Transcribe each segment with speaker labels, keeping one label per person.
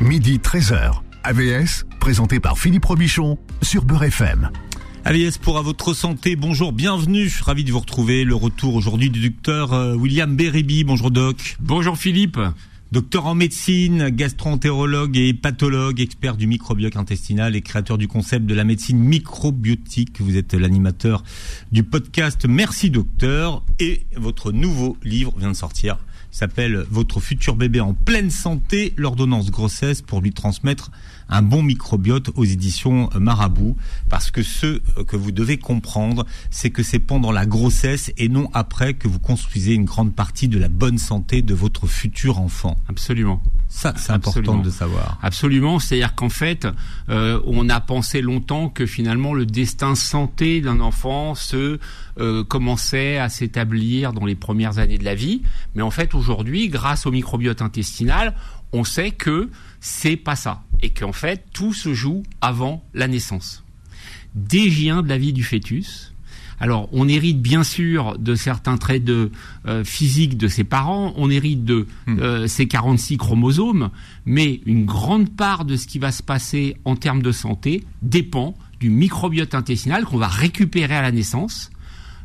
Speaker 1: Midi 13h. AVS, présenté par Philippe Robichon sur Beurre FM.
Speaker 2: AVS pour à votre santé, bonjour, bienvenue, ravi de vous retrouver. Le retour aujourd'hui du docteur euh, William Beribi. Bonjour doc.
Speaker 3: Bonjour Philippe.
Speaker 2: Docteur en médecine, gastroentérologue et pathologue, expert du microbiote intestinal et créateur du concept de la médecine microbiotique. Vous êtes l'animateur du podcast Merci Docteur et votre nouveau livre vient de sortir. S'appelle Votre futur bébé en pleine santé, l'ordonnance grossesse pour lui transmettre un bon microbiote aux éditions Marabout. Parce que ce que vous devez comprendre, c'est que c'est pendant la grossesse et non après que vous construisez une grande partie de la bonne santé de votre futur enfant.
Speaker 3: Absolument.
Speaker 2: Ça, c'est important de savoir.
Speaker 3: Absolument. C'est-à-dire qu'en fait, euh, on a pensé longtemps que finalement le destin santé d'un enfant se euh, commençait à s'établir dans les premières années de la vie. Mais en fait, aujourd'hui, grâce au microbiote intestinal, on sait que c'est pas ça. Et qu'en fait, tout se joue avant la naissance. Dégien de la vie du fœtus. Alors, on hérite bien sûr de certains traits de euh, physique de ses parents, on hérite de euh, ces 46 chromosomes, mais une grande part de ce qui va se passer en termes de santé dépend du microbiote intestinal qu'on va récupérer à la naissance,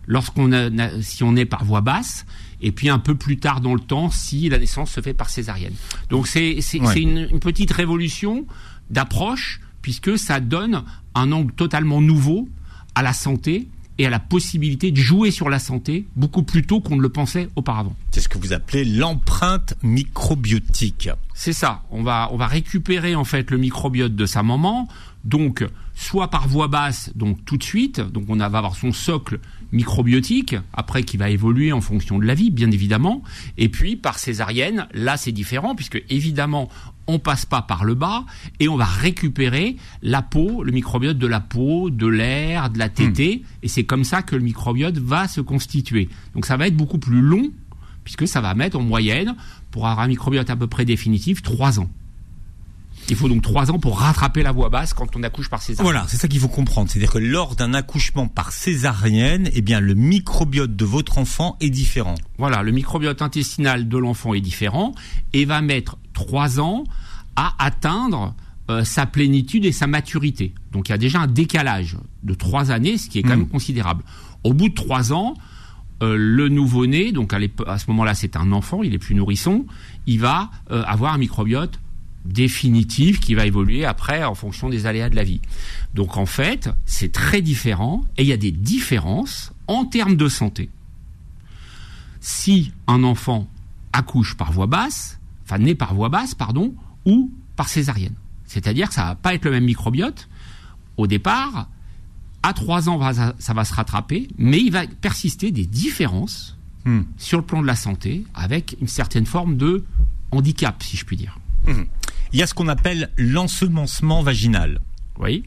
Speaker 3: lorsqu'on a, si on est par voie basse, et puis un peu plus tard dans le temps si la naissance se fait par césarienne. Donc c'est une, une petite révolution d'approche puisque ça donne un angle totalement nouveau à la santé et à la possibilité de jouer sur la santé beaucoup plus tôt qu'on ne le pensait auparavant.
Speaker 2: C'est ce que vous appelez l'empreinte microbiotique.
Speaker 3: C'est ça. On va, on va récupérer en fait le microbiote de sa maman, donc soit par voie basse, donc tout de suite, donc on va avoir son socle microbiotique, après qui va évoluer en fonction de la vie, bien évidemment, et puis par césarienne, là c'est différent, puisque évidemment on passe pas par le bas et on va récupérer la peau, le microbiote de la peau, de l'air, de la tétée, et c'est comme ça que le microbiote va se constituer. Donc ça va être beaucoup plus long, puisque ça va mettre en moyenne, pour avoir un microbiote à peu près définitif, trois ans. Il faut donc trois ans pour rattraper la voie basse quand on accouche par césarienne.
Speaker 2: Voilà, c'est ça qu'il faut comprendre. C'est-à-dire que lors d'un accouchement par césarienne, eh bien, le microbiote de votre enfant est différent.
Speaker 3: Voilà, le microbiote intestinal de l'enfant est différent et va mettre trois ans à atteindre euh, sa plénitude et sa maturité. Donc il y a déjà un décalage de trois années, ce qui est quand même considérable. Au bout de trois ans, euh, le nouveau-né, donc à, à ce moment-là c'est un enfant, il est plus nourrisson, il va euh, avoir un microbiote définitif qui va évoluer après en fonction des aléas de la vie. Donc en fait, c'est très différent et il y a des différences en termes de santé. Si un enfant accouche par voie basse, enfin naît par voie basse, pardon, ou par césarienne. C'est-à-dire que ça va pas être le même microbiote. Au départ, à trois ans, ça va se rattraper, mais il va persister des différences hmm. sur le plan de la santé avec une certaine forme de handicap, si je puis dire.
Speaker 2: Hmm. Il y a ce qu'on appelle l'ensemencement vaginal.
Speaker 3: Oui.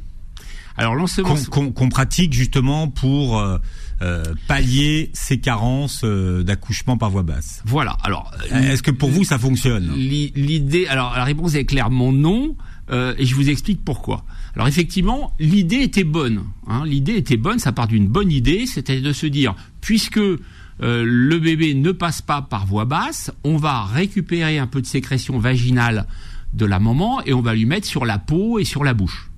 Speaker 2: Alors l'ensemencement qu'on pratique justement pour euh, euh, pallier ces carences euh, d'accouchement par voie basse.
Speaker 3: Voilà. Alors
Speaker 2: est-ce que pour vous ça fonctionne?
Speaker 3: L'idée alors la réponse est clairement non et je vous explique pourquoi. Alors effectivement, l'idée était bonne. Hein, l'idée était bonne, ça part d'une bonne idée, c'était de se dire puisque le bébé ne passe pas par voie basse, on va récupérer un peu de sécrétion vaginale de la maman et on va lui mettre sur la peau et sur la bouche.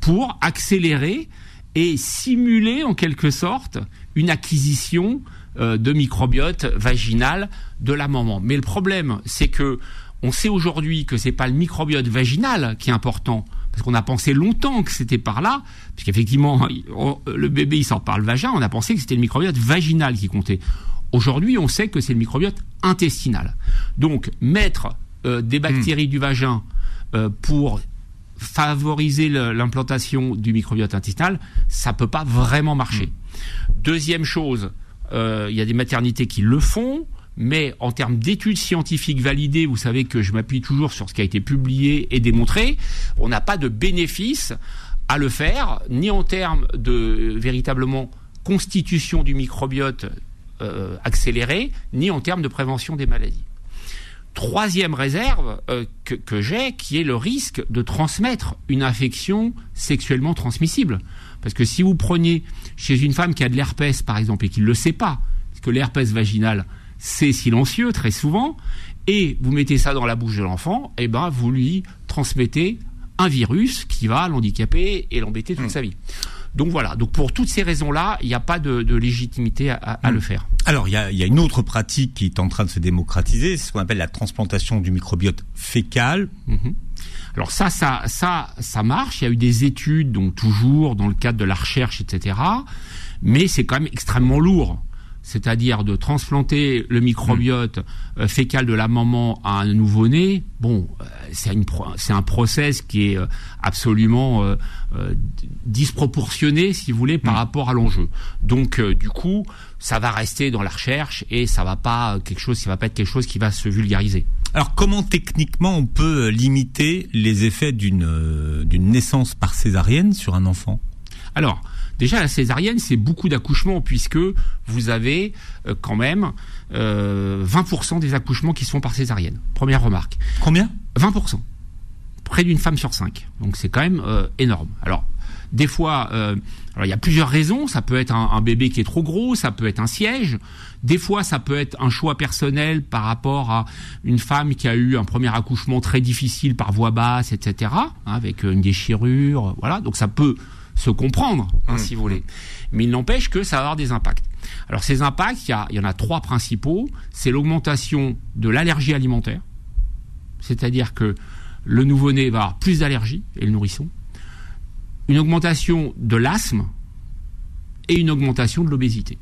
Speaker 3: Pour accélérer et simuler en quelque sorte une acquisition euh, de microbiote vaginal de la maman. Mais le problème, c'est que on sait aujourd'hui que c'est pas le microbiote vaginal qui est important, parce qu'on a pensé longtemps que c'était par là, puisqu'effectivement le bébé il sort par le vagin, on a pensé que c'était le microbiote vaginal qui comptait. Aujourd'hui, on sait que c'est le microbiote intestinal. Donc mettre euh, des bactéries hmm. du vagin euh, pour favoriser l'implantation du microbiote intestinal, ça peut pas vraiment marcher. Hmm. Deuxième chose, euh, il y a des maternités qui le font, mais en termes d'études scientifiques validées, vous savez que je m'appuie toujours sur ce qui a été publié et démontré, on n'a pas de bénéfice à le faire, ni en termes de véritablement constitution du microbiote accéléré, ni en termes de prévention des maladies troisième réserve euh, que, j'ai, qui est le risque de transmettre une infection sexuellement transmissible. Parce que si vous prenez chez une femme qui a de l'herpès, par exemple, et qui ne le sait pas, parce que l'herpès vaginal, c'est silencieux très souvent, et vous mettez ça dans la bouche de l'enfant, et ben vous lui transmettez un virus qui va l'handicaper et l'embêter toute sa vie. Donc voilà. Donc pour toutes ces raisons-là, il n'y a pas de, légitimité à, le faire.
Speaker 2: Alors il y a, une autre pratique qui est en train de se démocratiser, c'est ce qu'on appelle la transplantation du microbiote fécal.
Speaker 3: Mhm. Alors ça, ça, ça, ça marche. Il y a eu des études, donc toujours dans le cadre de la recherche, etc. Mais c'est quand même extrêmement lourd c'est-à-dire de transplanter le microbiote euh, fécal de la maman à un nouveau-né, bon, euh, c'est un process qui est euh, absolument disproportionné, si vous voulez, par mm. rapport à l'enjeu. Donc, du coup, ça va rester dans la recherche et ça va pas quelque chose, ça va pas être quelque chose qui va se vulgariser.
Speaker 2: Alors, comment techniquement on peut limiter les effets d'une d'une naissance par césarienne sur un enfant?
Speaker 3: Alors, Déjà, la césarienne, c'est beaucoup d'accouchements puisque vous avez euh, quand même 20% euh, des accouchements qui se font par césarienne. Première remarque.
Speaker 2: Combien?
Speaker 3: 20%. Près d'une femme sur cinq. Donc c'est quand même euh, énorme. Alors, des fois, alors il y a plusieurs raisons. Ça peut être un, bébé qui est trop gros, ça peut être un siège. Des fois, ça peut être un choix personnel par rapport à une femme qui a eu un premier accouchement très difficile par voie basse, etc., hein, avec une déchirure. Voilà. Donc ça peut se comprendre, hein, mmh. si vous voulez. Mais il n'empêche que ça va avoir des impacts. Alors ces impacts, il y, en a trois principaux. C'est l'augmentation de l'allergie alimentaire, c'est-à-dire que le nouveau-né va avoir plus d'allergies, et le nourrisson. Une augmentation de l'asthme et une augmentation de l'obésité.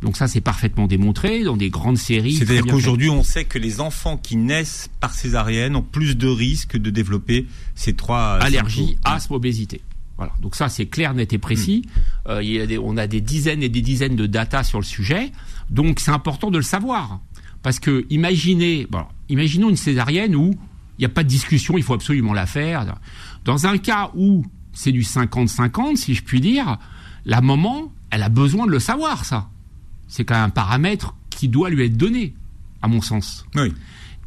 Speaker 3: Donc ça, c'est parfaitement démontré dans des grandes séries.
Speaker 2: C'est-à-dire qu'aujourd'hui, on sait que les enfants qui naissent par césarienne ont plus de risques de développer ces trois
Speaker 3: allergies, asthme, obésité. Voilà. Donc ça, c'est clair, net et précis. Hmm. Euh, il y a on a des dizaines et des dizaines de data sur le sujet. Donc c'est important de le savoir. Parce que imaginez, bon, imaginons une césarienne où il n'y a pas de discussion, il faut absolument la faire. Dans un cas où c'est du 50-50, si je puis dire, la maman, elle a besoin de le savoir, ça. C'est quand même un paramètre qui doit lui être donné, à mon sens.
Speaker 2: Oui.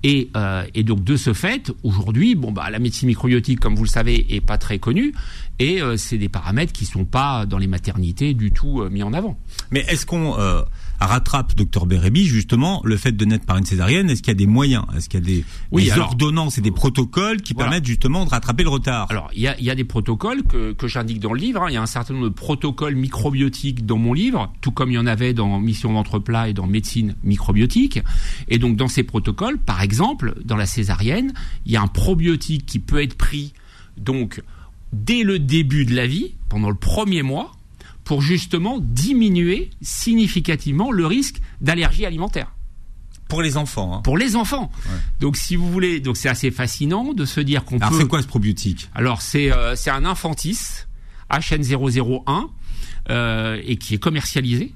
Speaker 3: Et, euh, et, donc de ce fait, aujourd'hui, bon bah la médecine microbiotique, comme vous le savez, est pas très connue, et euh, c'est des paramètres qui sont pas dans les maternités du tout euh, mis en avant.
Speaker 2: Mais est-ce qu'on euh, rattrape, docteur Bérébi, justement, le fait de naître par une césarienne Est-ce qu'il y a des moyens? Est-ce qu'il y a des, oui, des ordonnances et des protocoles qui permettent justement de rattraper le retard?
Speaker 3: Alors, il y a, y a, des protocoles que, que j'indique dans le livre. Hein. Il y a un certain nombre de protocoles microbiotiques dans mon livre, tout comme il y en avait dans Mission ventre plat et dans Médecine microbiotique. Et donc, dans ces protocoles, par exemple, dans la césarienne, il y a un probiotique qui peut être pris donc dès le début de la vie, pendant le premier mois, pour justement diminuer significativement le risque d'allergie alimentaire.
Speaker 2: Pour les enfants. Hein.
Speaker 3: Pour les enfants. Donc si vous voulez, donc c'est assez fascinant de se dire qu'on peut. Alors
Speaker 2: c'est quoi ce probiotique?
Speaker 3: Alors c'est euh, c'est un Infantis HN001 euh, et qui est commercialisé.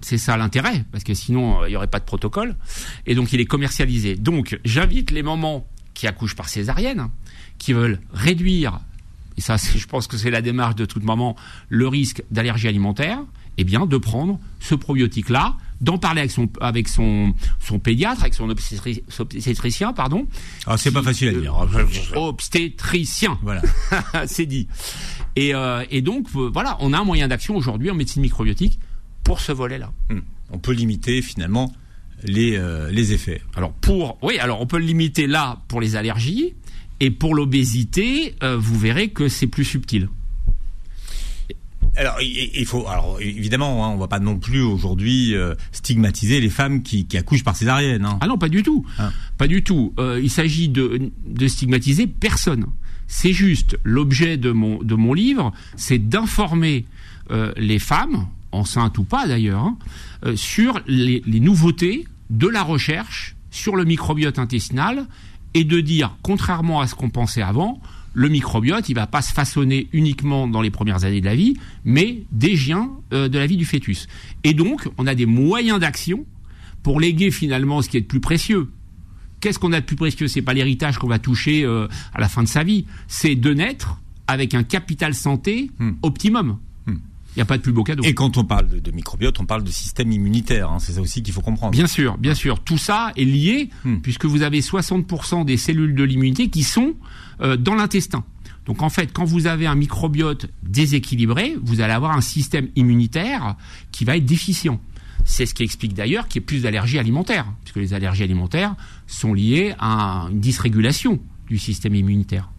Speaker 3: C'est ça l'intérêt, parce que sinon euh, il n'y aurait pas de protocole. Et donc il est commercialisé. Donc j'invite les mamans qui accouchent par césarienne, qui veulent réduire et ça je pense que c'est la démarche de toute maman, le risque d'allergie alimentaire, eh bien de prendre ce probiotique-là, d'en parler avec son avec son son pédiatre, avec son obstétricien, pardon.
Speaker 2: Ah, c'est pas facile à dire.
Speaker 3: obstétricien. Voilà. c'est dit. Et, euh, et donc euh, voilà, on a un moyen d'action aujourd'hui en médecine microbiotique pour ce volet-là.
Speaker 2: Hmm. On peut limiter finalement les euh, les effets.
Speaker 3: Alors pour oui, alors on peut le limiter là pour les allergies. Et pour l'obésité, euh, vous verrez que c'est plus subtil.
Speaker 2: Alors, il faut, alors évidemment, hein, on va pas non plus aujourd'hui euh, stigmatiser les femmes qui, accouchent par césarienne. Hein.
Speaker 3: Ah non, pas du tout, hein. pas du tout. Euh, il s'agit de, stigmatiser personne. C'est juste l'objet de mon de mon livre, c'est d'informer les femmes, enceintes ou pas d'ailleurs, sur les nouveautés de la recherche sur le microbiote intestinal et de dire, contrairement à ce qu'on pensait avant, le microbiote, il va pas se façonner uniquement dans les premières années de la vie, mais des giens euh, de la vie du fœtus. Et donc, on a des moyens d'action pour léguer finalement ce qui est le plus précieux. Qu'est-ce qu'on a de plus précieux? C'est pas l'héritage qu'on va toucher euh, à la fin de sa vie, c'est de naître avec un capital santé hmm. optimum. Il n'y a pas de plus beau cadeau.
Speaker 2: Et quand on parle de, microbiote, on parle de système immunitaire. Hein, c'est ça aussi qu'il faut comprendre.
Speaker 3: Bien sûr, bien sûr. Tout ça est lié hmm. puisque vous avez 60% des cellules de l'immunité qui sont euh, dans l'intestin. Donc en fait, quand vous avez un microbiote déséquilibré, vous allez avoir un système immunitaire qui va être déficient. C'est ce qui explique d'ailleurs qu'il y ait plus d'allergies alimentaires, puisque les allergies alimentaires sont liées à une dysrégulation du système immunitaire.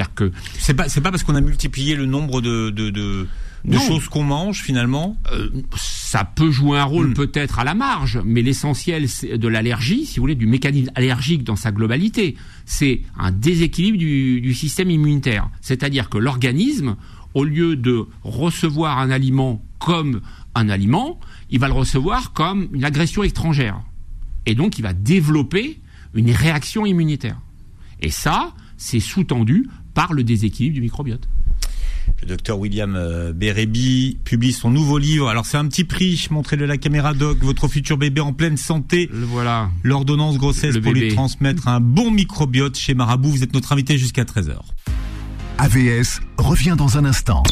Speaker 2: C'est-à-dire que c'est pas c'est pas parce qu'on a multiplié le nombre de de, de, de choses qu'on mange finalement.
Speaker 3: Euh, ça peut jouer un rôle hmm. peut-être à la marge, mais l'essentiel de l'allergie, si vous voulez, du mécanisme allergique dans sa globalité, c'est un déséquilibre du, du système immunitaire. C'est-à-dire que l'organisme, au lieu de recevoir un aliment comme un aliment, il va le recevoir comme une agression étrangère. Et donc il va développer une réaction immunitaire. Et ça, c'est sous-tendu par le déséquilibre du microbiote.
Speaker 2: Le docteur William euh, Bérébi publie son nouveau livre. Alors c'est un petit prix, montrez-le la caméra doc, votre futur bébé en pleine santé.
Speaker 3: Le voilà.
Speaker 2: L'ordonnance grossesse pour lui transmettre un bon microbiote chez Marabout. Vous êtes notre invité jusqu'à 13h.
Speaker 1: AVS revient dans un instant.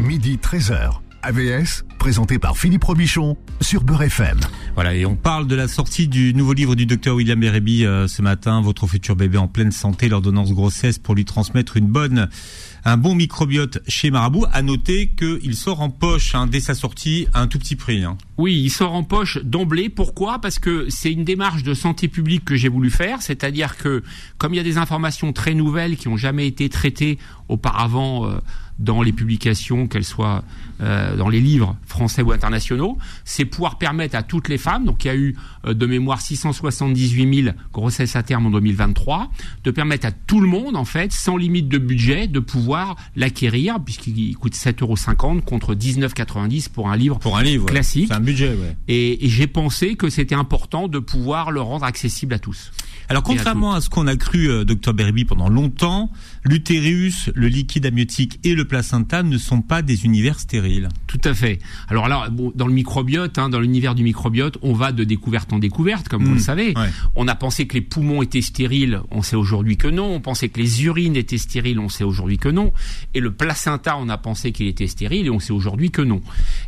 Speaker 1: Midi 13h. AVS, présenté par Philippe Robichon sur Beurre FM.
Speaker 2: Voilà, et on parle de la sortie du nouveau livre du docteur William Bérébi euh, ce matin, Votre futur bébé en pleine santé, l'ordonnance grossesse pour lui transmettre une bonne un bon microbiote chez Marabout. À noter qu'il sort en poche hein, dès sa sortie à un tout petit prix. Hein.
Speaker 3: Oui, il sort en poche d'emblée. Pourquoi? Parce que c'est une démarche de santé publique que j'ai voulu faire. C'est-à-dire que comme il y a des informations très nouvelles qui n'ont jamais été traitées auparavant euh, dans les publications, qu'elles soient euh, dans les livres français ou internationaux, c'est pouvoir permettre à toutes les femmes, donc il y a eu euh, de mémoire 678 000 grossesses à terme en 2023, de permettre à tout le monde, en fait, sans limite de budget, de pouvoir l'acquérir, puisqu'il coûte 7,50 euros contre 19,90 pour un livre,
Speaker 2: pour un livre classique.
Speaker 3: C'est
Speaker 2: un budget, ouais.
Speaker 3: Et, et j'ai pensé que c'était important de pouvoir le rendre accessible à tous.
Speaker 2: Alors contrairement à, ce qu'on a cru, euh, docteur Berby, pendant longtemps, l'utérus, le liquide amniotique et le placenta ne sont pas des univers stériles.
Speaker 3: Tout à fait. Alors là, dans le microbiote, hein, dans l'univers du microbiote, on va de découverte en découverte, comme vous le hmm. savez. On a pensé que les poumons étaient stériles, on sait aujourd'hui que non. On pensait que les urines étaient stériles, on sait aujourd'hui que non. Et le placenta, on a pensé qu'il était stérile et on sait aujourd'hui que non.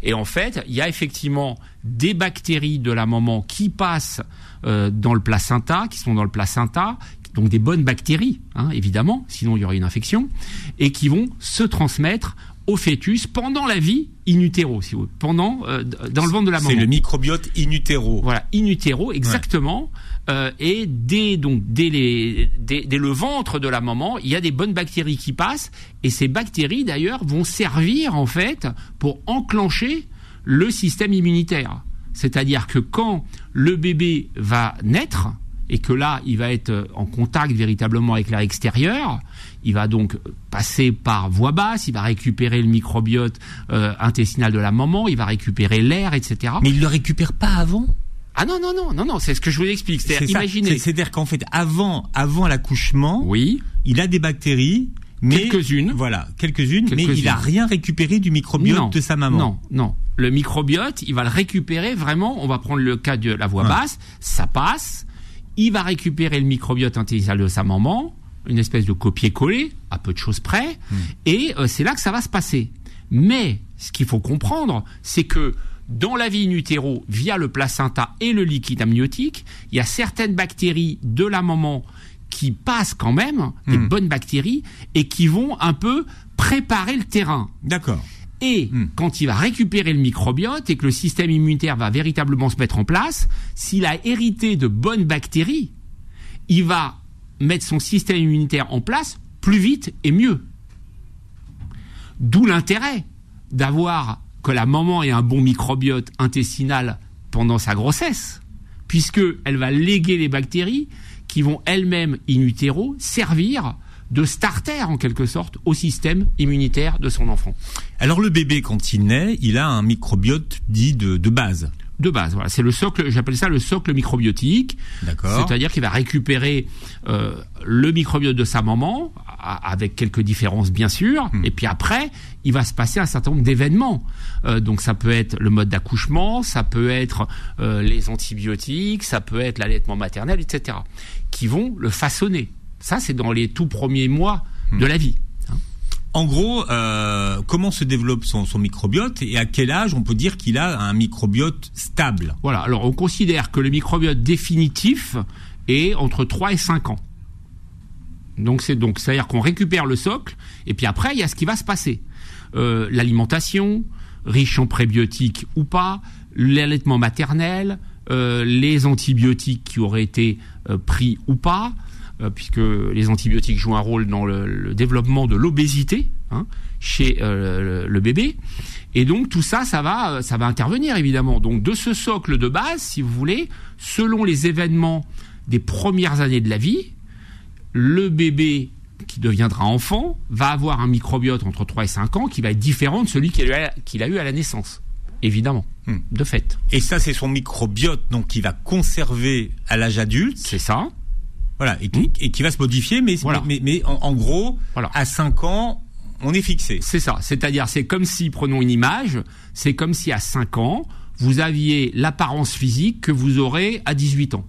Speaker 3: Et en fait, il y a effectivement des bactéries de la maman qui passent dans le placenta, qui sont dans le placenta, donc des bonnes bactéries, hein, évidemment, sinon il y aurait une infection, et qui vont se transmettre au fœtus pendant la vie in utero, si vous voulez, pendant euh, dans le ventre de la maman.
Speaker 2: C'est le microbiote in utero.
Speaker 3: Voilà, in utero, exactement. Euh, et dès donc dès, les, dès, dès, le ventre de la maman, il y a des bonnes bactéries qui passent, et ces bactéries d'ailleurs vont servir en fait pour enclencher le système immunitaire. C'est-à-dire que quand le bébé va naître, et que là, il va être en contact véritablement avec l'air extérieur, il va donc passer par voie basse, il va récupérer le microbiote euh, intestinal de la maman, il va récupérer l'air, etc.
Speaker 2: Mais il ne le récupère pas avant?
Speaker 3: Ah non non non non non, c'est ce que je vous explique. C'est-à-dire, imaginez.
Speaker 2: C'est-à-dire qu'en fait, avant avant l'accouchement,
Speaker 3: oui,
Speaker 2: il a des bactéries
Speaker 3: quelques-unes.
Speaker 2: Voilà, quelques-unes, mais il a rien récupéré du microbiote de sa maman.
Speaker 3: Non, non. Le microbiote, il va le récupérer vraiment. On va prendre le cas de la voix basse, ça passe. Il va récupérer le microbiote intestinal de sa maman, une espèce de copier-coller, à peu de choses près, hmm. et euh, c'est là que ça va se passer. Mais ce qu'il faut comprendre, c'est que dans la vie in utero, via le placenta et le liquide amniotique, il y a certaines bactéries de la maman qui passent quand même, des hmm. bonnes bactéries, et qui vont un peu préparer le terrain.
Speaker 2: D'accord.
Speaker 3: Et hmm. quand il va récupérer le microbiote et que le système immunitaire va véritablement se mettre en place, s'il a hérité de bonnes bactéries, il va mettre son système immunitaire en place plus vite et mieux. D'où l'intérêt d'avoir que la maman ait un bon microbiote intestinal pendant sa grossesse, puisque elle va léguer les bactéries qui vont elles-mêmes in utero servir de starter en quelque sorte au système immunitaire de son enfant.
Speaker 2: Alors le bébé quand il naît, il a un microbiote dit de, de base
Speaker 3: de base. Voilà, c'est le socle. J'appelle ça le socle microbiotique.
Speaker 2: D'accord.
Speaker 3: C'est-à-dire qu'il va récupérer euh, le microbiote de sa maman, avec quelques différences bien sûr. Hmm. Et puis après, il va se passer un certain nombre d'événements. Euh, donc ça peut être le mode d'accouchement, ça peut être euh, les antibiotiques, ça peut être l'allaitement maternel, etc. Qui vont le façonner. Ça, c'est dans les tout premiers mois de hmm. la vie.
Speaker 2: En gros, euh, comment se développe son, microbiote et à quel âge on peut dire qu'il a un microbiote stable?
Speaker 3: Voilà, alors on considère que le microbiote définitif est entre 3 et 5 ans. Donc c'est donc c'est-à-dire qu'on récupère le socle et puis après il y a ce qui va se passer. Euh, l'alimentation, riche en prébiotiques ou pas, l'allaitement maternel, euh, les antibiotiques qui auraient été pris ou pas, puisque les antibiotiques jouent un rôle dans le, développement de l'obésité hein, chez le, le, bébé. Et donc tout ça, ça va, ça va intervenir évidemment. Donc de ce socle de base, si vous voulez, selon les événements des premières années de la vie, le bébé qui deviendra enfant va avoir un microbiote entre 3 et 5 ans qui va être différent de celui qu'il a, eu à la naissance. Évidemment, hmm. de fait.
Speaker 2: Et ça, c'est son microbiote donc qui va conserver à l'âge adulte.
Speaker 3: C'est ça.
Speaker 2: Voilà, et qui, va se modifier, mais, mais, en, gros, à 5 ans, on est fixé.
Speaker 3: C'est ça. C'est-à-dire, c'est comme si, prenons une image, c'est comme si à 5 ans, vous aviez l'apparence physique que vous aurez à 18 ans.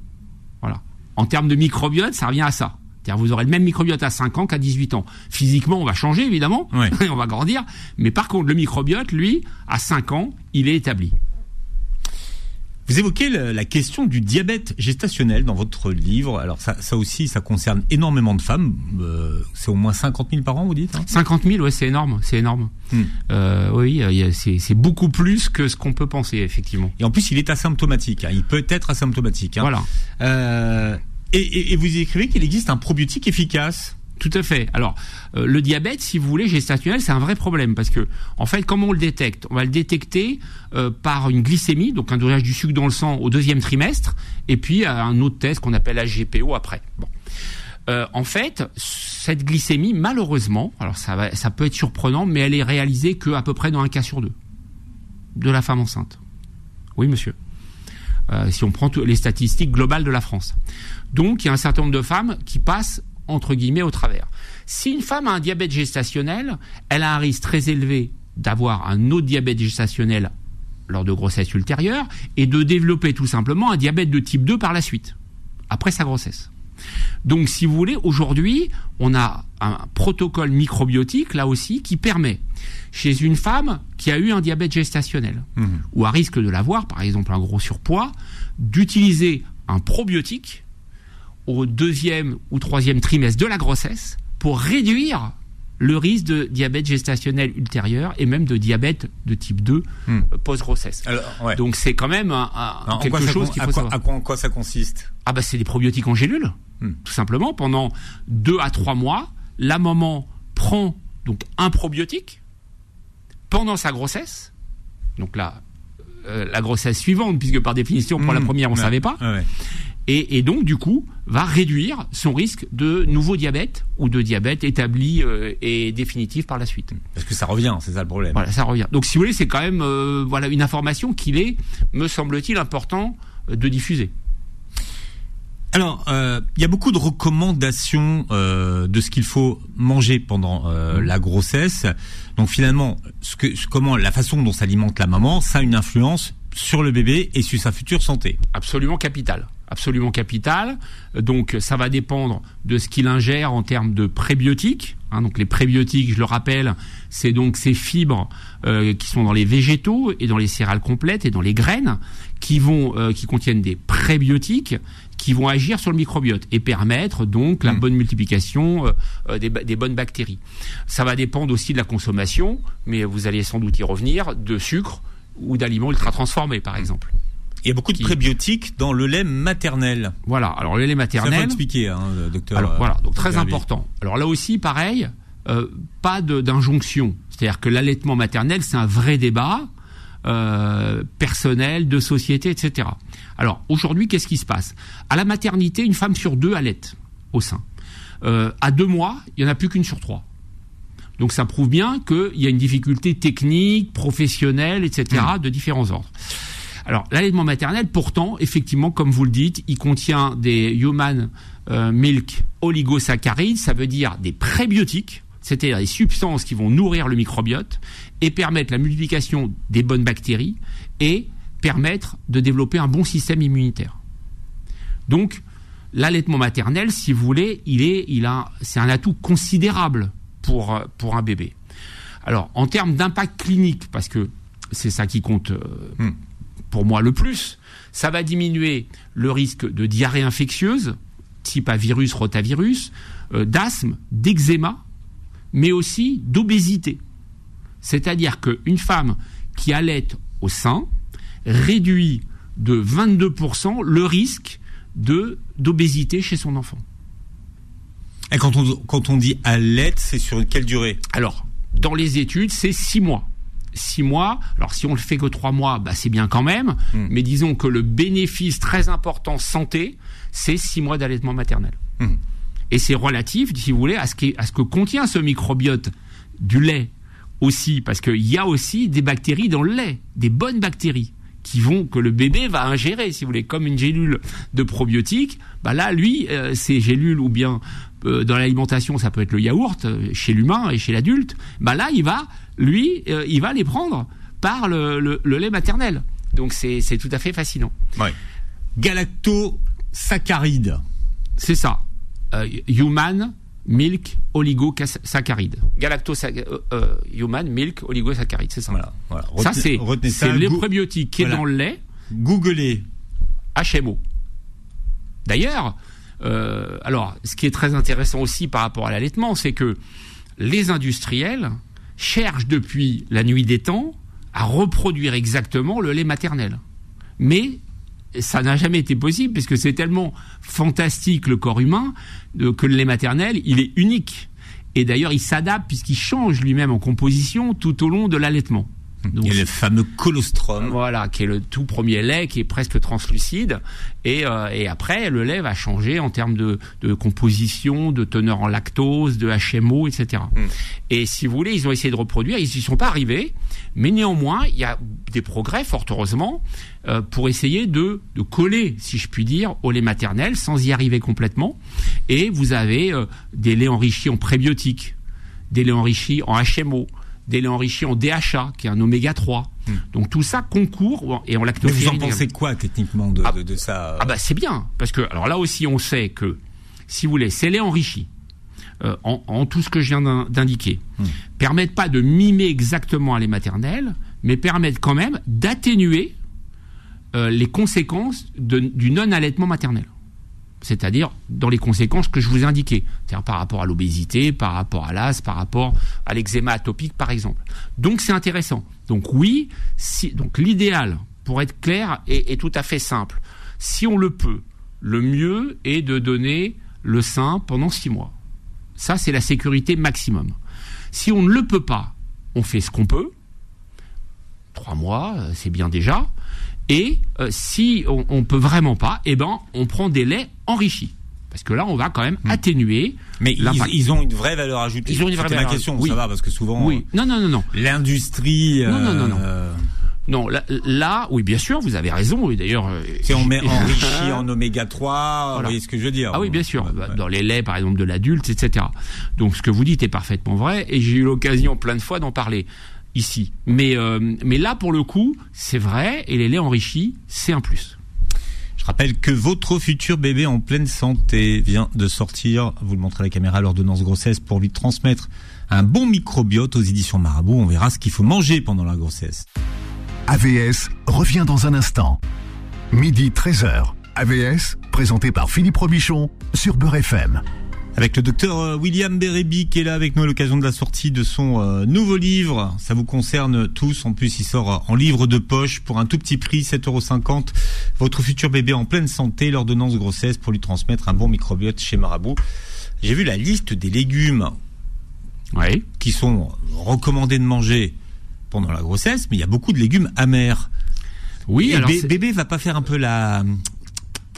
Speaker 3: Voilà. En termes de microbiote, ça revient à ça vous aurez le même microbiote à 5 ans qu'à 18 ans. Physiquement, on va changer évidemment, on va grandir, mais par contre, le microbiote, lui, à 5 ans, il est établi.
Speaker 2: Vous évoquez la question du diabète gestationnel dans votre livre. Alors ça, aussi, ça concerne énormément de femmes. Euh, c'est au moins 50 000 par an, vous dites
Speaker 3: 50 000, ouais, c'est énorme, c'est énorme. Hmm. Euh, oui, c'est beaucoup plus que ce qu'on peut penser, effectivement.
Speaker 2: Et en plus, il est asymptomatique. Hein. Il peut être asymptomatique. Hein.
Speaker 3: Voilà.
Speaker 2: Euh, et, vous écrivez qu'il existe un probiotique efficace.
Speaker 3: Tout à fait. Alors, euh, le diabète, si vous voulez, gestationnel, c'est un vrai problème parce que, en fait, comment on le détecte On va le détecter euh, par une glycémie, donc un dosage du sucre dans le sang au deuxième trimestre, et puis un autre test qu'on appelle AGPO après. Bon. Euh, en fait, cette glycémie, malheureusement, alors ça, ça peut être surprenant, mais elle est réalisée qu'à peu près dans un cas sur deux de la femme enceinte. Oui, monsieur. si on prend les statistiques globales de la France. Donc, il y a un certain nombre de femmes qui passent entre guillemets au travers. Si une femme a un diabète gestationnel, elle a un risque très élevé d'avoir un autre diabète gestationnel lors de grossesse ultérieure et de développer tout simplement un diabète de type 2 par la suite, après sa grossesse. Donc, si vous voulez, aujourd'hui, on a un protocole microbiotique, là aussi, qui permet, chez une femme qui a eu un diabète gestationnel, mmh. ou à risque de l'avoir, par exemple un gros surpoids, d'utiliser un probiotique au deuxième ou troisième trimestre de la grossesse pour réduire le risque de diabète gestationnel ultérieur et même de diabète de type 2 hmm. post-grossesse. Donc c'est quand même quelque chose qu'il faut
Speaker 2: savoir. À quoi, en quoi ça consiste?
Speaker 3: Ah bah c'est des probiotiques en gélule, hmm. tout simplement. Pendant 2 à 3 mois, la maman prend donc un probiotique pendant sa grossesse. Donc là, euh, la grossesse suivante, puisque par définition, pour la hmm. première, on ne savait pas et, donc du coup va réduire son risque de nouveau diabète ou de diabète établi euh, et définitif par la suite.
Speaker 2: Parce que ça revient, c'est ça le problème.
Speaker 3: Voilà, ça revient. Donc si vous voulez, c'est quand même euh, voilà une information qu'il est, me semble-t-il, important euh, de diffuser.
Speaker 2: Alors, il y a beaucoup de recommandations de ce qu'il faut manger pendant mmh. la grossesse. Donc finalement, ce que, comment la façon dont s'alimente la maman, ça a une influence sur le bébé et sur sa future santé.
Speaker 3: Absolument capital absolument capital. Donc ça va dépendre de ce qu'il ingère en termes de prébiotiques. Hein. donc les prébiotiques, je le rappelle, c'est donc ces fibres euh, qui sont dans les végétaux et dans les céréales complètes et dans les graines qui vont euh, qui contiennent des prébiotiques qui vont agir sur le microbiote et permettre donc la mmh. bonne multiplication euh, des, des, bonnes bactéries. Ça va dépendre aussi de la consommation, mais vous allez sans doute y revenir, de sucre ou d'aliments ultra transformés par exemple.
Speaker 2: Il y a beaucoup de prébiotiques dans le lait maternel.
Speaker 3: Voilà. Alors le lait maternel. Ça
Speaker 2: faut expliquer, hein, docteur.
Speaker 3: Alors, voilà. Donc très important. Alors là aussi, pareil, euh, pas d'injonction. C'est-à-dire que l'allaitement maternel, c'est un vrai débat euh, personnel, de société, etc. Alors aujourd'hui, qu'est-ce qui se passe? À la maternité, une femme sur deux allaite au sein. Euh, à deux mois, il y en a plus qu'une sur trois. Donc ça prouve bien qu'il y a une difficulté technique, professionnelle, etc. Mmh. de différents ordres. Alors, l'allaitement maternel, pourtant, effectivement, comme vous le dites, il contient des human euh, milk oligosaccharides, ça veut dire des prébiotiques, c'est-à-dire des substances qui vont nourrir le microbiote et permettre la multiplication des bonnes bactéries et permettre de développer un bon système immunitaire. Donc, l'allaitement maternel, si vous voulez, il est, il a, c'est un atout considérable pour, pour un bébé. Alors, en termes d'impact clinique, parce que c'est ça qui compte euh, hmm pour moi le plus, ça va diminuer le risque de diarrhée infectieuse, type à virus, rotavirus, euh, d'asthme, d'eczéma, mais aussi d'obésité. C'est-à-dire qu'une femme qui allait au sein réduit de 22% le risque d'obésité chez son enfant.
Speaker 2: Et quand on, quand on dit l'aide, c'est sur quelle durée?
Speaker 3: Alors, dans les études, c'est 6 mois. 6 mois, alors si on le fait que 3 mois, bah c'est bien quand même,
Speaker 2: Hmm.
Speaker 3: mais disons que le bénéfice très important santé, c'est 6 mois d'allaitement maternel.
Speaker 2: Hmm.
Speaker 3: Et c'est relatif, si vous voulez, à ce, qui, à ce que contient ce microbiote du lait aussi, parce qu'il y a aussi des bactéries dans le lait, des bonnes bactéries qui vont que le bébé va ingérer, si vous voulez, comme une gélule de probiotiques. Bah là, lui, euh, ces gélules ou bien euh, dans l'alimentation, ça peut être le yaourt euh, chez l'humain et chez l'adulte. Bah là, il va, lui, euh, il va les prendre par le, le- le lait maternel. Donc c'est c'est tout à fait fascinant.
Speaker 2: Ouais. Galactosaccharide.
Speaker 3: C'est ça. Euh, human milk oligosaccharide. Galactosaccharide. human milk oligosaccharide, c'est ça.
Speaker 2: Voilà. voilà.
Speaker 3: Ça
Speaker 2: Retenez-
Speaker 3: c'est c'est
Speaker 2: ça.
Speaker 3: le
Speaker 2: Gou-
Speaker 3: prébiotique qui est dans le lait.
Speaker 2: Googlez.
Speaker 3: HMO. D'ailleurs, euh, alors, ce qui est très intéressant aussi par rapport à l'allaitement, c'est que les industriels cherchent depuis la nuit des temps à reproduire exactement le lait maternel. Mais ça n'a jamais été possible puisque c'est tellement fantastique le corps humain que le lait maternel, il est unique. Et d'ailleurs, il s'adapte puisqu'il change lui-même en composition tout au long de l'allaitement. Donc,
Speaker 2: Il y a le fameux colostrum.
Speaker 3: voilà, qui est le tout premier lait, qui est presque translucide. Et, euh, et après, le lait va changer en termes de, de composition, de teneur en lactose, de HMO, etc. Et si vous voulez, ils ont essayé de reproduire, ils n'y sont pas arrivés. Mais néanmoins, il y a des progrès, fort heureusement, euh, pour essayer de, de coller, si je puis dire, au lait maternel, sans y arriver complètement. Et vous avez euh, des laits enrichis en prébiotiques, des laits enrichis en HMO, des laits enrichis en DHA, qui est un oméga 3. Donc tout ça concourt et en
Speaker 2: Mais
Speaker 3: lactoférine.
Speaker 2: vous en pensez quoi techniquement de,
Speaker 3: Ah.
Speaker 2: de, de ça euh
Speaker 3: Ah bah c'est bien, parce que alors là aussi on sait que, si vous voulez, ces laits enrichis, euh, en, en tout ce que je viens d'in- d'indiquer, permettent pas de mimer exactement un lait maternel, mais permettent quand même d'atténuer euh, les conséquences de- du non-allaitement maternel. C'est-à-dire dans les conséquences que je vous c'est-à-dire par rapport à l'obésité, par rapport à l'as, par rapport à l'eczéma atopique par exemple. Donc c'est intéressant. Donc oui, donc l'idéal, pour être clair, est, est tout à fait simple. Si on le peut, le mieux est de donner le sein pendant six mois. Ça, c'est la sécurité maximum. Si on ne le peut pas, on fait ce qu'on peut. Trois mois, euh, c'est bien déjà. Et euh, si on, on peut vraiment pas, eh ben, on prend des laits enrichis. Parce que là, on va quand même atténuer.
Speaker 2: Mais ils, ils ont une vraie valeur ajoutée.
Speaker 3: Ils ont une vraie
Speaker 2: C'était ma
Speaker 3: valeur
Speaker 2: question,
Speaker 3: ajoutée.
Speaker 2: ça
Speaker 3: Oui.
Speaker 2: va, parce que souvent,
Speaker 3: Oui. Non, non, non, non.
Speaker 2: euh, l'industrie.
Speaker 3: Non, non, non, non.
Speaker 2: euh,
Speaker 3: Non, là, là, oui, bien sûr, vous avez raison. Et d'ailleurs, euh,
Speaker 2: Si on met enrichi en oméga 3, vous
Speaker 3: Voilà.
Speaker 2: voyez ce que je veux dire
Speaker 3: Ah oui, bien sûr.
Speaker 2: Ouais, ouais.
Speaker 3: Dans les laits, par exemple, de l'adulte, etc. Donc, ce que vous dites est parfaitement vrai, et j'ai eu l'occasion plein de fois d'en parler ici. Mais, euh, mais là, pour le coup, c'est vrai, et les laits enrichis, c'est un plus.
Speaker 2: Je rappelle que votre futur bébé en pleine santé vient de sortir, vous le montrez à la caméra, l'ordonnance grossesse pour lui transmettre un bon microbiote aux éditions Marabout. On verra ce qu'il faut manger pendant la grossesse.
Speaker 1: AVS revient dans un instant. Midi 13h. AVS, présenté par Philippe Robichon sur Beurre FM.
Speaker 2: Avec le docteur euh, William Bérébi qui est là avec nous à l'occasion de la sortie de son euh, nouveau livre. Ça vous concerne tous. En plus, il sort euh, en livre de poche pour un tout petit prix, 7,50€. Votre futur bébé en pleine santé, l'ordonnance grossesse pour lui transmettre un bon microbiote chez Marabout. J'ai vu la liste des légumes
Speaker 3: Oui.
Speaker 2: qui sont recommandés de manger pendant la grossesse, mais il y a beaucoup de légumes amers.
Speaker 3: Oui,
Speaker 2: Et
Speaker 3: alors.
Speaker 2: bébé va pas faire un peu la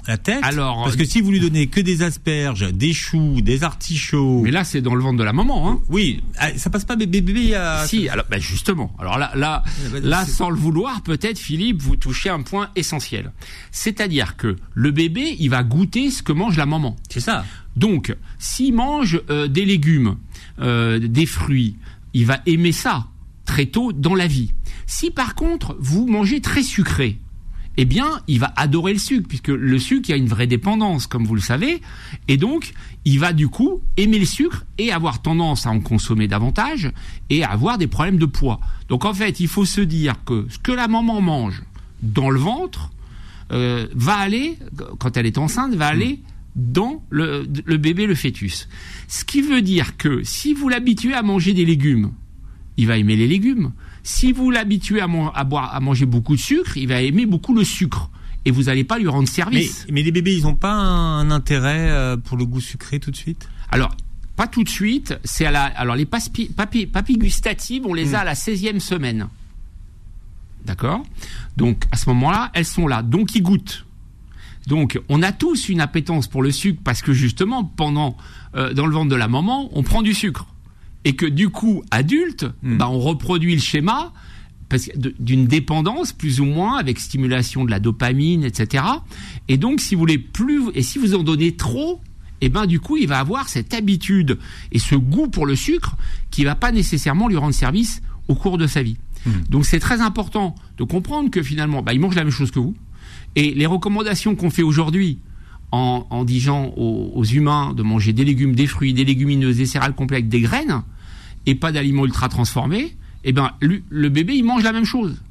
Speaker 2: la tête
Speaker 3: Alors,
Speaker 2: parce que si vous lui donnez que des asperges, des choux, des artichauts,
Speaker 3: Mais là, c'est dans le ventre de la maman, hein.
Speaker 2: oui, ah, ça passe pas bébé bébé a
Speaker 3: Si, alors ben justement. Alors là, là,
Speaker 2: bah,
Speaker 3: là, sans le vouloir, peut-être Philippe, vous touchez un point essentiel. C'est-à-dire que le bébé, il va goûter ce que mange la maman.
Speaker 2: c'est ça.
Speaker 3: Donc, s'il mange euh, des légumes, euh, des fruits, il va aimer ça très tôt dans la vie. Si par contre vous mangez très sucré, eh bien, il va adorer le sucre, puisque le sucre, il y a une vraie dépendance, comme vous le savez, et donc, il va du coup aimer le sucre et avoir tendance à en consommer davantage et à avoir des problèmes de poids. Donc en fait, il faut se dire que ce que la maman mange dans le ventre euh, va aller, quand elle est enceinte, va aller dans le, le bébé, le fœtus. Ce qui veut dire que si vous l'habituez à manger des légumes, il va aimer les légumes. Si vous l'habituez à, à, boire, à manger beaucoup de sucre, il va aimer beaucoup le sucre. Et vous n'allez pas lui rendre service.
Speaker 2: Mais, les bébés, ils n'ont pas un intérêt euh, pour le goût sucré tout de suite?
Speaker 3: Alors, pas tout de suite. C'est à la, alors les papilles, gustatives, on les a hmm. à la 16e semaine. D'accord? Donc, à ce moment-là, elles sont là. Donc, ils goûtent. Donc, on a tous une appétence pour le sucre parce que justement, pendant, euh, dans le ventre de la maman, on prend du sucre. Et que du coup, adulte, hmm. bah, on reproduit le schéma d'une dépendance plus ou moins avec stimulation de la dopamine, etc. Et donc, si vous voulez plus, et si vous en donnez trop, et eh ben du coup, il va avoir cette habitude et ce goût pour le sucre qui va pas nécessairement lui rendre service au cours de sa vie. Hmm. Donc, c'est très important de comprendre que finalement, bah, il mange la même chose que vous. Et les recommandations qu'on fait aujourd'hui en, en disant aux, humains de manger des légumes, des fruits, des légumineuses, des céréales complètes, des graines, et pas d'aliments ultra transformés, eh ben, le bébé, il mange la même chose.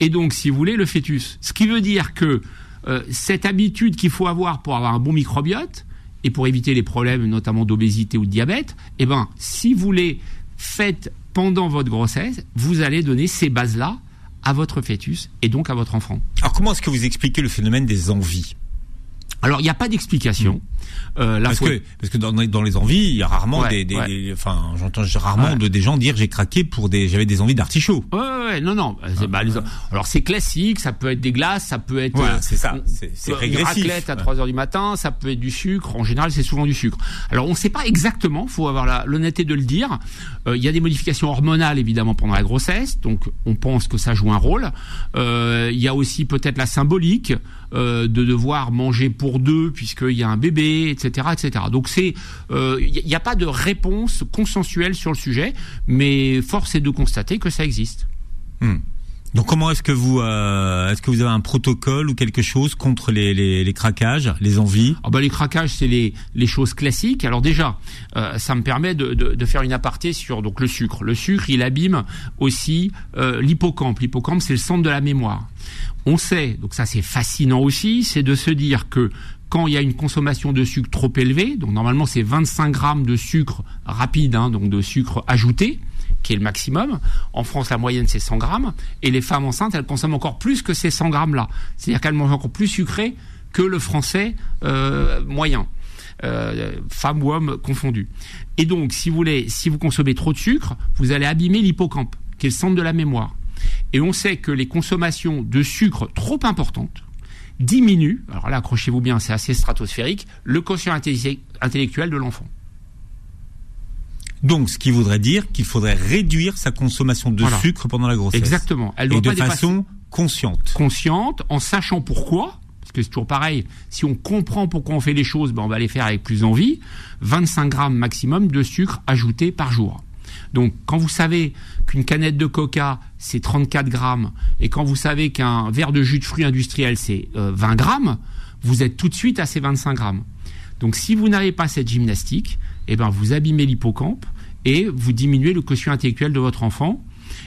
Speaker 3: Et donc, si vous voulez, le fœtus. Ce qui veut dire que euh, cette habitude qu'il faut avoir pour avoir un bon microbiote, et pour éviter les problèmes notamment d'obésité ou de diabète, eh ben, si vous les faites pendant votre grossesse, vous allez donner ces bases-là à votre fœtus et donc à votre enfant.
Speaker 2: Alors comment est-ce que vous expliquez le phénomène des envies?
Speaker 3: Alors il n'y a pas d'explication.
Speaker 2: Euh, parce, que, parce que dans, dans, les envies, il y a rarement des, des, enfin j'entends rarement de, des gens dire j'ai craqué pour des, j'avais des envies d'artichaut.
Speaker 3: Ouais, ouais, non, non. Ah, bah, les, alors c'est classique, ça peut être des glaces, ça peut être.
Speaker 2: Euh, c'est ça. C'est régressif.
Speaker 3: Une raclette à 3 heures du matin, ça peut être du sucre. En général, c'est souvent du sucre. Alors on ne sait pas exactement. Faut avoir l'honnêteté de le dire. Euh, il y a des modifications hormonales évidemment pendant la grossesse, donc on pense que ça joue un rôle. Euh, il y a aussi peut-être la symbolique de devoir manger pour deux puisqu'il y a un bébé, etc., etc. Donc c'est, il n'y a pas de réponse consensuelle sur le sujet, mais force est de constater que ça existe.
Speaker 2: Hmm. Donc comment est-ce que vous euh, est-ce que vous avez un protocole ou quelque chose contre les, les, les craquages, les envies?
Speaker 3: Ah bah Les craquages, c'est les, les choses classiques. Alors déjà, euh, ça me permet de, de, de, faire une aparté sur donc le sucre. Le sucre, il abîme aussi euh, l'hippocampe. L'hippocampe, c'est le centre de la mémoire. On sait, donc ça c'est fascinant aussi, c'est de se dire que quand il y a une consommation de sucre trop élevée, donc normalement c'est 25 grammes de sucre rapide, hein, donc de sucre ajouté, qui est le maximum. En France, la moyenne c'est 100 grammes, et les femmes enceintes, elles consomment encore plus que ces 100 grammes-là. C'est-à-dire qu'elles mangent encore plus sucré que le français euh, moyen. Euh, ou hommes confondus. Et donc, si vous voulez, si vous consommez trop de sucre, vous allez abîmer l'hippocampe, qui est le centre de la mémoire. Et on sait que les consommations de sucre trop importantes, diminue, alors là accrochez-vous bien, c'est assez stratosphérique, le quotient intellectuel de l'enfant.
Speaker 2: Donc, ce qui voudrait dire qu'il faudrait réduire sa consommation de sucre pendant la grossesse.
Speaker 3: Exactement.
Speaker 2: Elle doit Et de façon consciente.
Speaker 3: Consciente, en sachant pourquoi. Parce que c'est toujours pareil. Si on comprend pourquoi on fait les choses, ben on va les faire avec plus envie. 25 grammes maximum de sucre ajouté par jour. Donc, quand vous savez qu'une canette de coca, c'est 34 grammes, et quand vous savez qu'un verre de jus de fruits industriel, c'est 20 euh, grammes, vous êtes tout de suite à ces 25 grammes. Donc, si vous n'avez pas cette gymnastique, eh ben, vous abîmez l'hippocampe et vous diminuez le quotient intellectuel de votre enfant.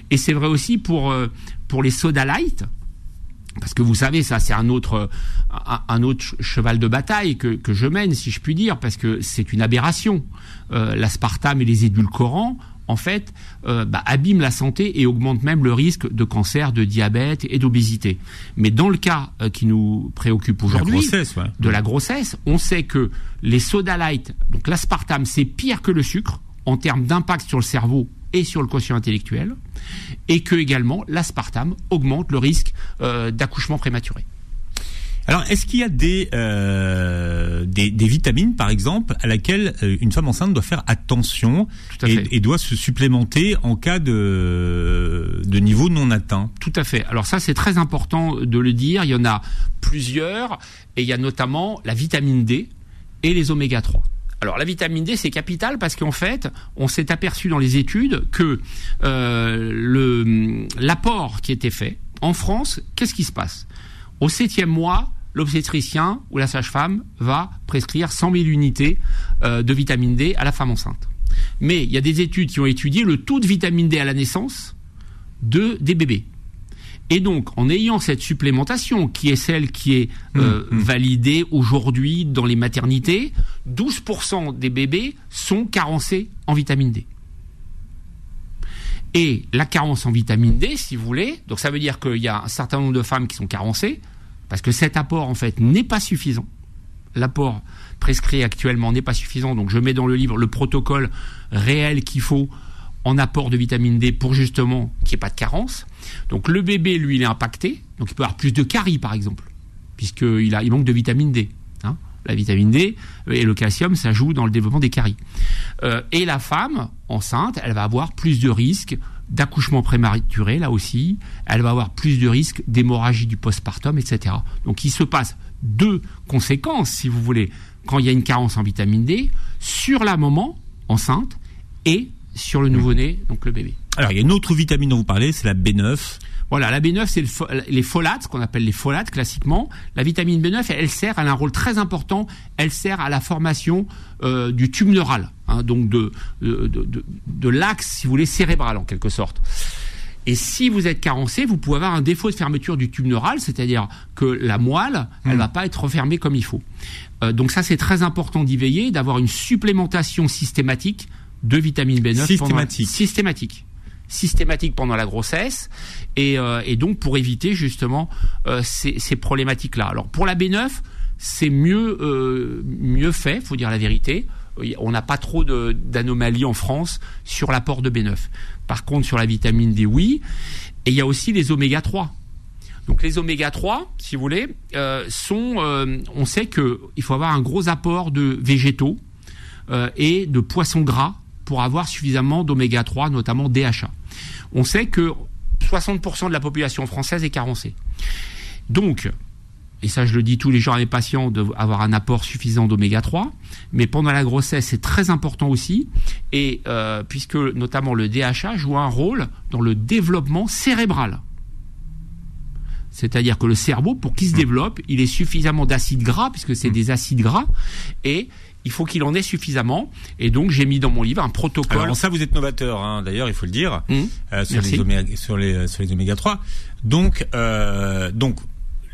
Speaker 3: Et c'est vrai aussi pour, euh, pour les soda light, parce que vous savez, ça c'est un autre, un, autre cheval de bataille que, que, je mène, si je puis dire, parce que c'est une aberration. Euh, L'aspartame et les édulcorants en fait, euh, bah, abîme la santé et augmente même le risque de cancer, de diabète et d'obésité. Mais dans le cas euh, qui nous préoccupe aujourd'hui, de la grossesse, on sait que les soda light, donc l'aspartame, c'est pire que le sucre en termes d'impact sur le cerveau et sur le quotient intellectuel, et que également l'aspartame augmente le risque euh, d'accouchement prématuré.
Speaker 2: Alors, est-ce qu'il y a des, euh, des, des vitamines, par exemple, à laquelle euh, une femme enceinte doit faire attention et, et, doit se supplémenter en cas de, de niveau non atteint?
Speaker 3: Tout à fait. Alors ça, c'est très important de le dire. Il y en a plusieurs, et il y a notamment la vitamine D et les oméga 3. Alors la vitamine D c'est capital parce qu'en fait on s'est aperçu dans les études que euh, l'apport qui était fait en France, qu'est-ce qui se passe? Au septième mois, l'obstétricien ou la sage-femme va prescrire 100 000 unités euh, de vitamine D à la femme enceinte. Mais il y a des études qui ont étudié le taux de vitamine D à la naissance de des bébés. Et donc, en ayant cette supplémentation, qui est celle qui est euh, mmh, mmh. validée aujourd'hui dans les maternités, 12% des bébés sont carencés en vitamine D. et la carence en vitamine D, si vous voulez. Donc ça veut dire qu'il y a un certain nombre de femmes qui sont carencées, parce que cet apport, en fait, n'est pas suffisant. L'apport prescrit actuellement n'est pas suffisant. Donc je mets dans le livre le protocole réel qu'il faut en apport de vitamine D pour justement qu'il n'y ait pas de carence. Donc le bébé, lui, il est impacté. Donc il peut avoir plus de caries, par exemple, puisqu'il il manque de vitamine D. Hein. la vitamine D et le calcium, ça joue dans le développement des caries. Euh, et la femme enceinte, elle va avoir plus de risques d'accouchement prématuré, là aussi. Elle va avoir plus de risques d'hémorragie du postpartum, etc. Donc il se passe deux conséquences, si vous voulez, quand il y a une carence en vitamine D, sur la maman enceinte et sur le nouveau-né, donc le bébé.
Speaker 2: Alors il y a une autre vitamine dont vous parlez, c'est la B9.
Speaker 3: Voilà, la B9, c'est les folates, ce qu'on appelle les folates classiquement. La vitamine B9, elle, sert, elle a un rôle très important. Elle sert à la formation euh, du tube neural, hein, donc de, de, de, de l'axe, si vous voulez, cérébral en quelque sorte. Et si vous êtes carencé, vous pouvez avoir un défaut de fermeture du tube neural, c'est-à-dire que la moelle, elle hmm. va pas être refermée comme il faut. Euh, donc ça, c'est très important d'y veiller, d'avoir une supplémentation systématique de vitamine B9.
Speaker 2: Systématique.
Speaker 3: systématique systématique pendant la grossesse et, euh, et donc pour éviter justement euh, ces, problématiques-là. Alors pour la B9, c'est mieux euh, mieux fait, faut dire la vérité. On n'a pas trop d'anomalies en France sur l'apport de B9. Par contre, sur la vitamine D, oui. Et il y a aussi les oméga 3. Donc les oméga 3, si vous voulez, sont. On sait que il faut avoir un gros apport de végétaux et de poissons gras pour avoir suffisamment d'oméga 3, notamment DHA. On sait que 60% de la population française est carencée. Donc, et ça je le dis tous les jours à mes patients, d'avoir un apport suffisant d'oméga 3, mais pendant la grossesse c'est très important aussi, et euh, puisque notamment le DHA joue un rôle dans le développement cérébral. C'est-à-dire que le cerveau, pour qu'il se développe, il est suffisamment d'acides gras, puisque c'est des acides gras, et il faut qu'il en ait suffisamment. Et donc, j'ai mis dans mon livre un protocole.
Speaker 2: Alors, ça, vous êtes novateur, hein, d'ailleurs, il faut le dire, mmh. euh, sur, les oméga, sur, les, sur les oméga 3. Donc, euh, donc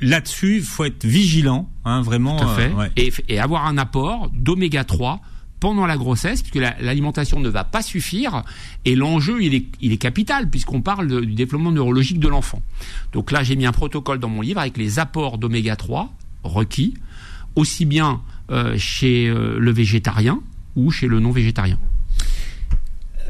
Speaker 2: là-dessus, il faut être vigilant, hein, vraiment.
Speaker 3: Tout à fait. Euh, et, et, avoir un apport d'oméga 3 pendant la grossesse, puisque l'alimentation ne va pas suffire, et l'enjeu, il est, il est capital, puisqu'on parle du développement neurologique de l'enfant. Donc là, j'ai mis un protocole dans mon livre avec les apports d'oméga 3 requis, aussi bien euh, chez euh, le végétarien ou chez le non végétarien.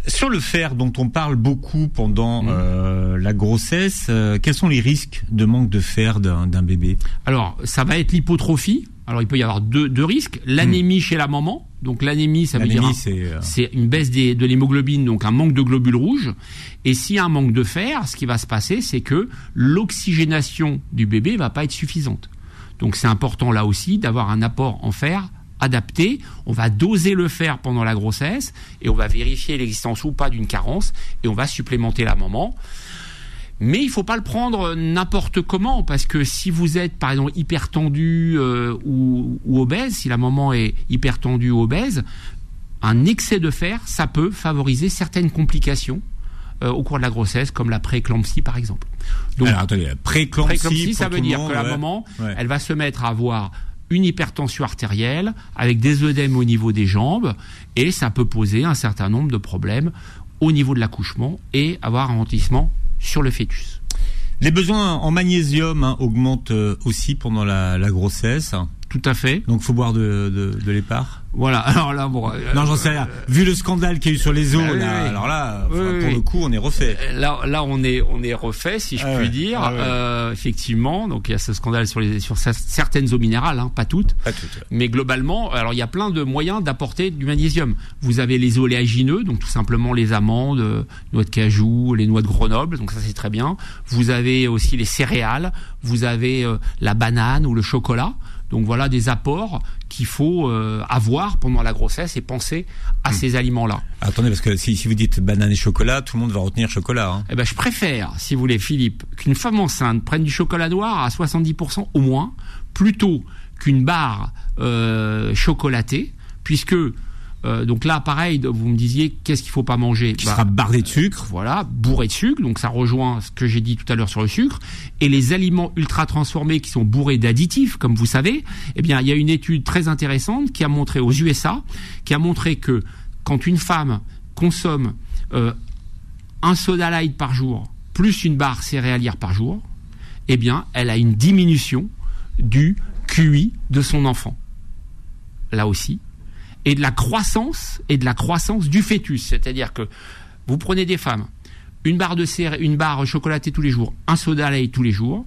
Speaker 2: Sur le fer dont on parle beaucoup pendant mm. euh, la grossesse, quels sont les risques de manque de fer d'un bébé?
Speaker 3: Alors, ça va être l'hypotrophie. Alors, il peut y avoir deux, deux risques. L'anémie mm. chez la maman. Donc, l'anémie, ça veut dire c'est une baisse des, de l'hémoglobine, donc un manque de globules rouges. Et s'il y a un manque de fer, ce qui va se passer, c'est que l'oxygénation du bébé va pas être suffisante. Donc c'est important là aussi d'avoir un apport en fer adapté. On va doser le fer pendant la grossesse et on va vérifier l'existence ou pas d'une carence et on va supplémenter la maman. Mais il faut pas le prendre n'importe comment parce que si vous êtes par exemple hyper tendu euh, ou, ou, obèse, si la maman est hyper tendue ou obèse, un excès de fer, ça peut favoriser certaines complications euh, au cours de la grossesse, comme la prééclampsie par exemple.
Speaker 2: Donc, Alors attendez, prééclampsie,
Speaker 3: ça veut dire que la maman, elle va se mettre à avoir une hypertension artérielle avec des œdèmes au niveau des jambes et ça peut poser un certain nombre de problèmes au niveau de l'accouchement et avoir un ralentissement sur le fœtus.
Speaker 2: Les besoins en magnésium hein, augmentent euh, aussi pendant la, la grossesse.
Speaker 3: Tout à fait.
Speaker 2: Donc faut boire de, de, de l'épar.
Speaker 3: Voilà. Alors là, bon.
Speaker 2: Euh, non, j'en sais rien. Vu le scandale qu'il y a eu sur les eaux, bah là, alors là, pour le coup, on est refait.
Speaker 3: Euh, là, là, on est, on est refait, si je ah puis dire. Ah euh, effectivement. Donc il y a ce scandale sur les, sur certaines eaux minérales, hein, pas toutes.
Speaker 2: Pas toutes.
Speaker 3: Mais globalement, alors il y a plein de moyens d'apporter du magnésium. Vous avez les oléagineux, donc tout simplement les amandes, noix de cajou, les noix de Grenoble. Donc ça c'est très bien. Vous avez aussi les céréales. Vous avez la banane ou le chocolat. Donc voilà des apports qu'il faut euh, avoir pendant la grossesse et penser à hmm. ces aliments-là.
Speaker 2: Attendez, parce que si, si, vous dites banane et chocolat, tout le monde va retenir chocolat. Hein.
Speaker 3: Eh ben, je préfère, si vous voulez, Philippe, qu'une femme enceinte prenne du chocolat noir à 70% au moins, plutôt qu'une barre euh, chocolatée, puisque euh, donc là, pareil, vous me disiez qu'est-ce qu'il faut pas manger
Speaker 2: Qui sera bah, barré de sucre.
Speaker 3: Voilà, bourré de sucre. Donc ça rejoint ce que j'ai dit tout à l'heure sur le sucre. Et les aliments ultra transformés qui sont bourrés d'additifs, comme vous savez, eh bien, il y a une étude très intéressante qui a montré aux USA, qui a montré que quand une femme consomme euh, un soda light par jour, plus une barre céréalière par jour, eh bien, elle a une diminution du QI de son enfant. Là aussi. Et de la croissance, et de la croissance du fœtus. C'est-à-dire que vous prenez des femmes, une barre de céré- une barre chocolatée tous les jours, un soda light tous les jours,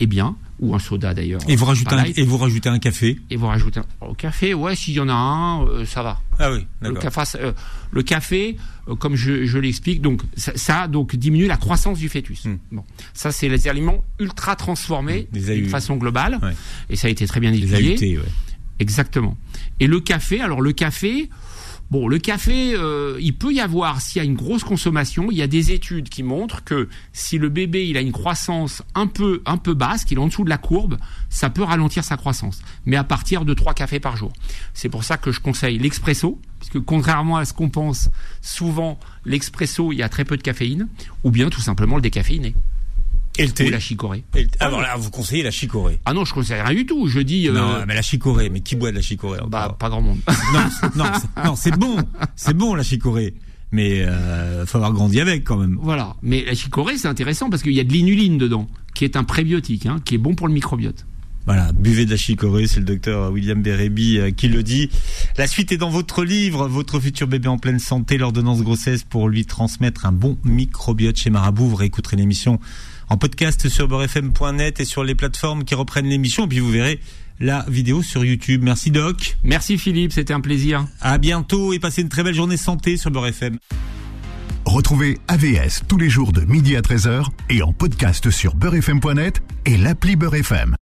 Speaker 3: eh bien, ou un soda d'ailleurs.
Speaker 2: Et vous rajoutez un, et vous rajoutez un café.
Speaker 3: et vous rajoutez un, au café, ouais, s'il y en a un, euh, ça va.
Speaker 2: Ah oui,
Speaker 3: Le café, euh, le café euh, comme je, je l'explique, donc ça, ça, donc diminue la croissance du fœtus.
Speaker 2: Hmm.
Speaker 3: Bon, ça c'est les aliments ultra transformés
Speaker 2: Les
Speaker 3: d'une façon globale,
Speaker 2: Ouais.
Speaker 3: et ça a été très bien
Speaker 2: Les
Speaker 3: étudié.
Speaker 2: AUT, ouais.
Speaker 3: Exactement. Et le café, alors le café, bon, le café, euh, il peut y avoir, s'il y a une grosse consommation, il y a des études qui montrent que si le bébé il a une croissance un peu, un peu basse, qu'il est en dessous de la courbe, ça peut ralentir sa croissance. Mais à partir de trois cafés par jour. C'est pour ça que je conseille l'expresso, puisque contrairement à ce qu'on pense, souvent l'expresso, il y a très peu de caféine, ou bien tout simplement le décaféiné,
Speaker 2: Et le
Speaker 3: ou
Speaker 2: thé.
Speaker 3: la chicorée.
Speaker 2: Le- Ah bon, là, vous conseillez la chicorée.
Speaker 3: Ah non, je conseille rien du tout. Je dis, euh,
Speaker 2: Non, mais la chicorée. Mais qui boit de la chicorée
Speaker 3: bah, pas grand monde.
Speaker 2: Non, c'est- non, c'est- non, c'est bon, c'est bon la chicorée. Mais euh, faut avoir grandi avec quand même.
Speaker 3: Voilà. Mais la chicorée, c'est intéressant parce qu'il y a de l'inuline dedans, qui est un prébiotique, hein, qui est bon pour le microbiote.
Speaker 2: Voilà, buvez de la chicorée, c'est le docteur William Bérébi euh, qui le dit. La suite est dans votre livre, Votre futur bébé en pleine santé, l'ordonnance grossesse pour lui transmettre un bon microbiote chez Marabout. Vous réécouterez l'émission en podcast sur beurrefm.net et sur les plateformes qui reprennent l'émission. Et puis vous verrez la vidéo sur YouTube. Merci Doc.
Speaker 3: Merci Philippe, c'était un plaisir.
Speaker 2: À bientôt et passez une très belle journée santé sur Beurre FM.
Speaker 1: Retrouvez AVS tous les jours de midi à 13h et en podcast sur beurrefm.net et l'appli Beurre FM.